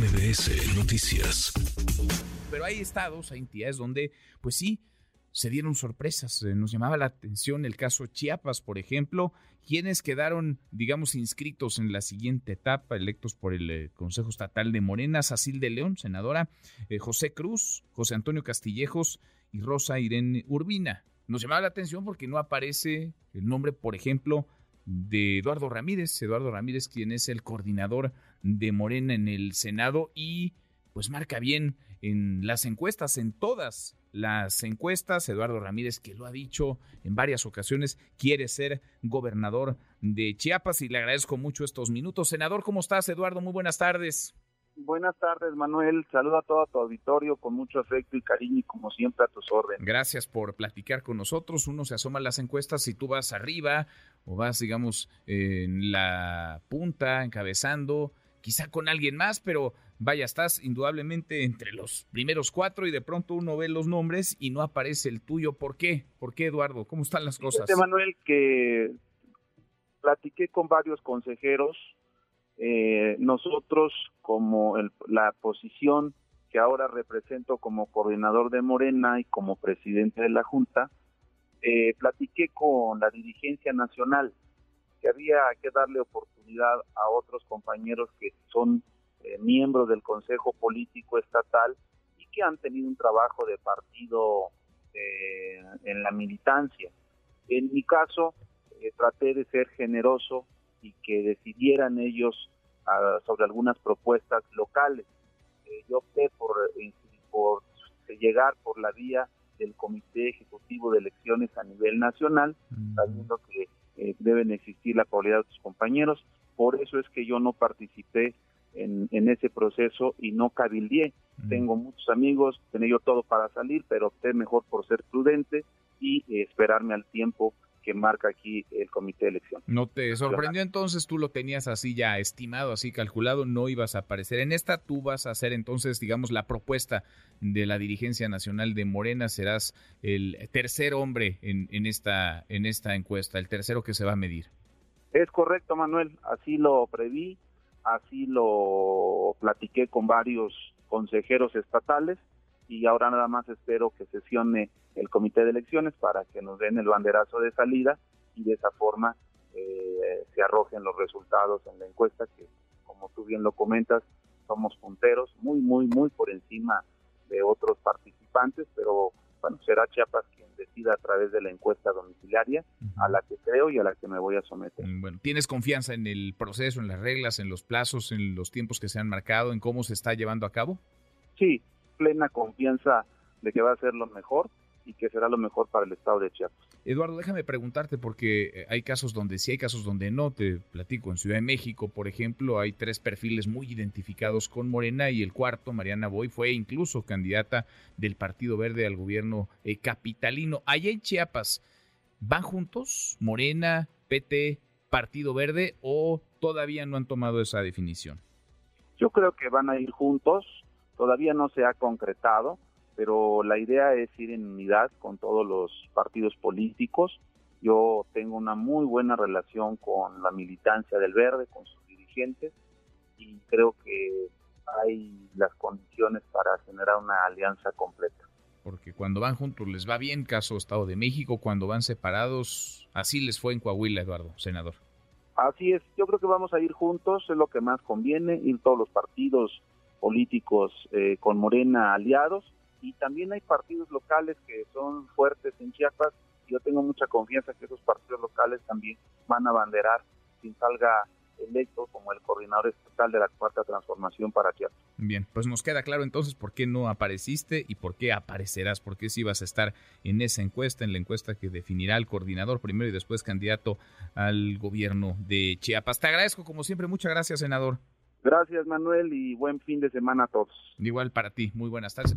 MBS Noticias. Pero hay estados, hay entidades donde, pues sí, se dieron sorpresas. Eh, nos llamaba la atención el caso Chiapas, por ejemplo, quienes quedaron, digamos, inscritos en la siguiente etapa, electos por el eh, Consejo Estatal de Morena, Sacil de León, senadora, eh, José Cruz, José Antonio Castillejos y Rosa Irene Urbina. Nos llamaba la atención porque no aparece el nombre, por ejemplo, de Eduardo Ramírez, Eduardo Ramírez, quien es el coordinador de Morena en el Senado y pues marca bien en las encuestas, en todas las encuestas. Eduardo Ramírez, que lo ha dicho en varias ocasiones, quiere ser gobernador de Chiapas y le agradezco mucho estos minutos. Senador, ¿cómo estás, Eduardo? Muy buenas tardes. Buenas tardes, Manuel. Saludo a todo tu auditorio con mucho afecto y cariño y como siempre a tus órdenes. Gracias por platicar con nosotros. Uno se asoma a las encuestas si tú vas arriba o vas, digamos, en la punta, encabezando, quizá con alguien más, pero vaya, estás indudablemente entre los primeros cuatro y de pronto uno ve los nombres y no aparece el tuyo. ¿Por qué? ¿Por qué, Eduardo? ¿Cómo están las cosas? Este Manuel, que platiqué con varios consejeros. Eh, nosotros, como la posición que ahora represento como coordinador de Morena y como presidente de la Junta, eh, platiqué con la dirigencia nacional que había que darle oportunidad a otros compañeros que son eh, miembros del Consejo Político Estatal y que han tenido un trabajo de partido eh, en la militancia. En mi caso, eh, traté de ser generoso y que decidieran ellos ah, sobre algunas propuestas locales. yo opté por, por llegar por la vía del Comité Ejecutivo de Elecciones a nivel nacional, mm. sabiendo que deben existir la probabilidad de otros compañeros. Por eso es que yo no participé en, ese proceso y no cabildié. Tengo muchos amigos, tenía yo todo para salir, pero opté mejor por ser prudente y eh, esperarme al tiempo que marca aquí el comité de elección. ¿No te sorprendió entonces? Tú lo tenías así ya estimado, así calculado, no ibas a aparecer en esta, tú vas a hacer entonces, digamos, la propuesta de la dirigencia nacional de Morena, serás el tercer hombre en, en, esta, en esta encuesta, el tercero que se va a medir. Es correcto, Manuel, así lo preví, así lo platiqué con varios consejeros estatales y ahora nada más espero que sesione el comité de elecciones para que nos den el banderazo de salida y de esa forma eh, se arrojen los resultados en la encuesta que como tú bien lo comentas somos punteros muy muy muy por encima de otros participantes pero bueno será Chiapas quien decida a través de la encuesta domiciliaria a la que creo y a la que me voy a someter. Mm, bueno, ¿tienes confianza en el proceso, en las reglas, en los plazos, en los tiempos que se han marcado, en cómo se está llevando a cabo? Sí, plena confianza de que va a ser lo mejor y que será lo mejor para el estado de Chiapas. Eduardo, déjame preguntarte porque eh, hay casos donde sí, hay casos donde no. Te platico, en Ciudad de México, por ejemplo, hay tres perfiles muy identificados con Morena y el cuarto, Mariana Boy, fue incluso candidata del Partido Verde al gobierno eh, capitalino. Allá en Chiapas, ¿van juntos Morena, PT, Partido Verde o todavía no han tomado esa definición? Yo creo que van a ir juntos, todavía no se ha concretado pero la idea es ir en unidad con todos los partidos políticos. Yo tengo una muy buena relación con la militancia del Verde, con sus dirigentes, y creo que hay las condiciones para generar una alianza completa. Porque cuando van juntos les va bien, caso Estado de México, cuando van separados, así les fue en Coahuila, Eduardo, senador. Así es, yo creo que vamos a ir juntos, es lo que más conviene, ir todos los partidos políticos eh, con Morena aliados y también hay partidos locales que son fuertes en Chiapas. Yo tengo mucha confianza que esos partidos locales también van a abanderar sin salga electo como el coordinador estatal de la cuarta transformación para Chiapas. Bien, pues nos queda claro entonces por qué no apareciste y por qué aparecerás, por qué si vas a estar en esa encuesta, en la encuesta que definirá el coordinador primero y después candidato al gobierno de Chiapas. Te agradezco como siempre, muchas gracias, senador. Gracias, Manuel, y buen fin de semana a todos. Igual para ti, muy buenas tardes.